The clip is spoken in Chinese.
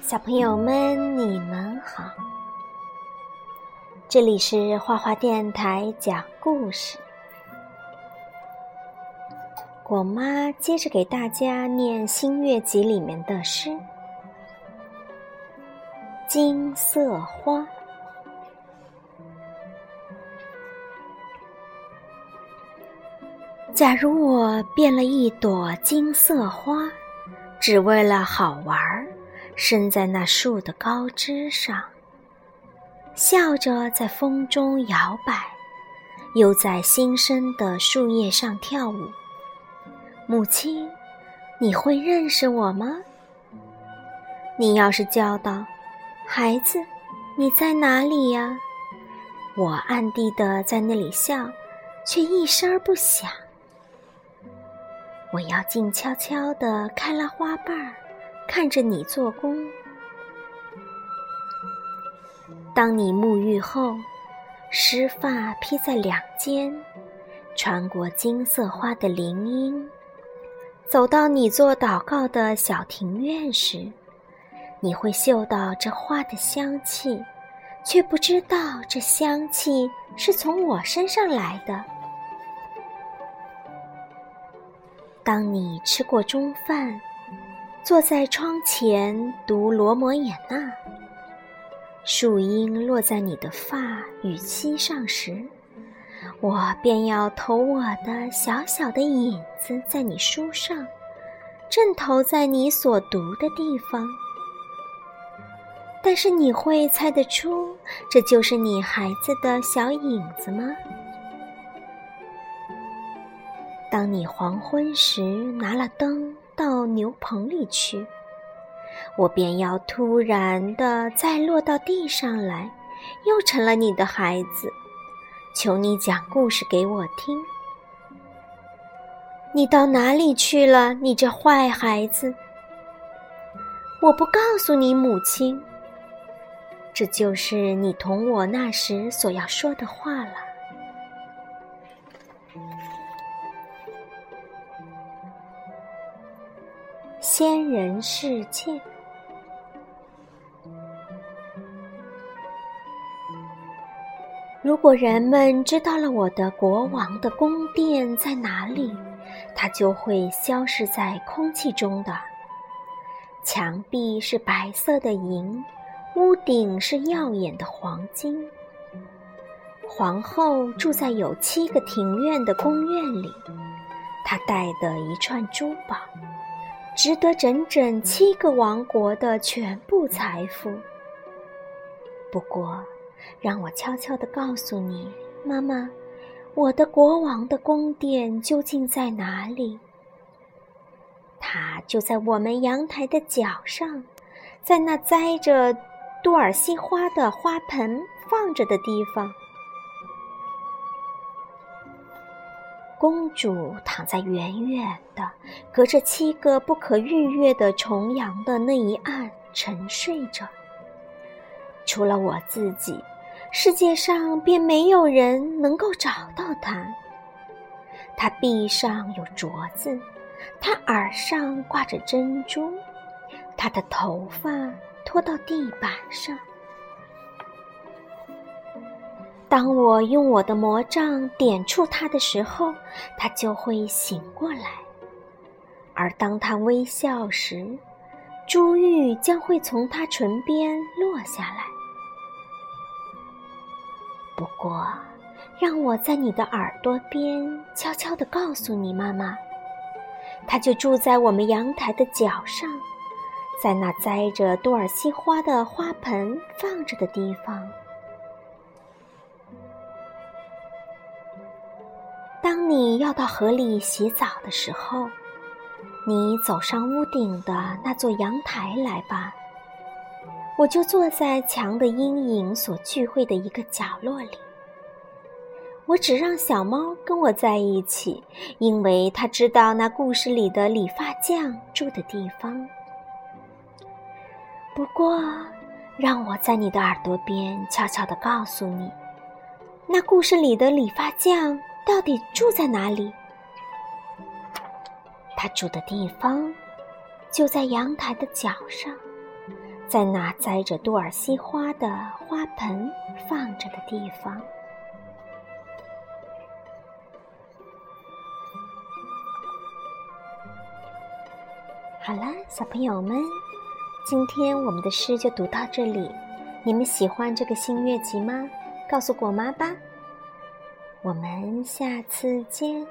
小朋友们，你们好！这里是花花电台讲故事。果妈接着给大家念《新月集》里面的诗：《金色花》。假如我变了一朵金色花，只为了好玩儿，生在那树的高枝上，笑着在风中摇摆，又在新生的树叶上跳舞。母亲，你会认识我吗？你要是叫道：“孩子，你在哪里呀？”我暗地的在那里笑，却一声不响。我要静悄悄地开了花瓣儿，看着你做工。当你沐浴后，湿发披在两肩，穿过金色花的林荫。走到你做祷告的小庭院时，你会嗅到这花的香气，却不知道这香气是从我身上来的。当你吃过中饭，坐在窗前读《罗摩衍那》，树荫落在你的发与膝上时。我便要投我的小小的影子在你书上，正投在你所读的地方。但是你会猜得出这就是你孩子的小影子吗？当你黄昏时拿了灯到牛棚里去，我便要突然的再落到地上来，又成了你的孩子。求你讲故事给我听。你到哪里去了，你这坏孩子？我不告诉你母亲。这就是你同我那时所要说的话了。仙人世界。如果人们知道了我的国王的宫殿在哪里，它就会消失在空气中的。墙壁是白色的银，屋顶是耀眼的黄金。皇后住在有七个庭院的宫院里，她带的一串珠宝，值得整整七个王国的全部财富。不过。让我悄悄地告诉你，妈妈，我的国王的宫殿究竟在哪里？它就在我们阳台的角上，在那栽着杜尔西花的花盆放着的地方。公主躺在远远的、隔着七个不可逾越的重阳的那一岸沉睡着。除了我自己。世界上便没有人能够找到她。她臂上有镯子，她耳上挂着珍珠，她的头发拖到地板上。当我用我的魔杖点触它的时候，它就会醒过来；而当它微笑时，珠玉将会从它唇边落下来。不过，让我在你的耳朵边悄悄地告诉你，妈妈，他就住在我们阳台的角上，在那栽着多尔西花的花盆放着的地方。当你要到河里洗澡的时候，你走上屋顶的那座阳台来吧。我就坐在墙的阴影所聚会的一个角落里。我只让小猫跟我在一起，因为它知道那故事里的理发匠住的地方。不过，让我在你的耳朵边悄悄地告诉你，那故事里的理发匠到底住在哪里？他住的地方就在阳台的角上。在那栽着多尔西花的花盆放着的地方。好了，小朋友们，今天我们的诗就读到这里。你们喜欢这个新月集吗？告诉果妈吧。我们下次见。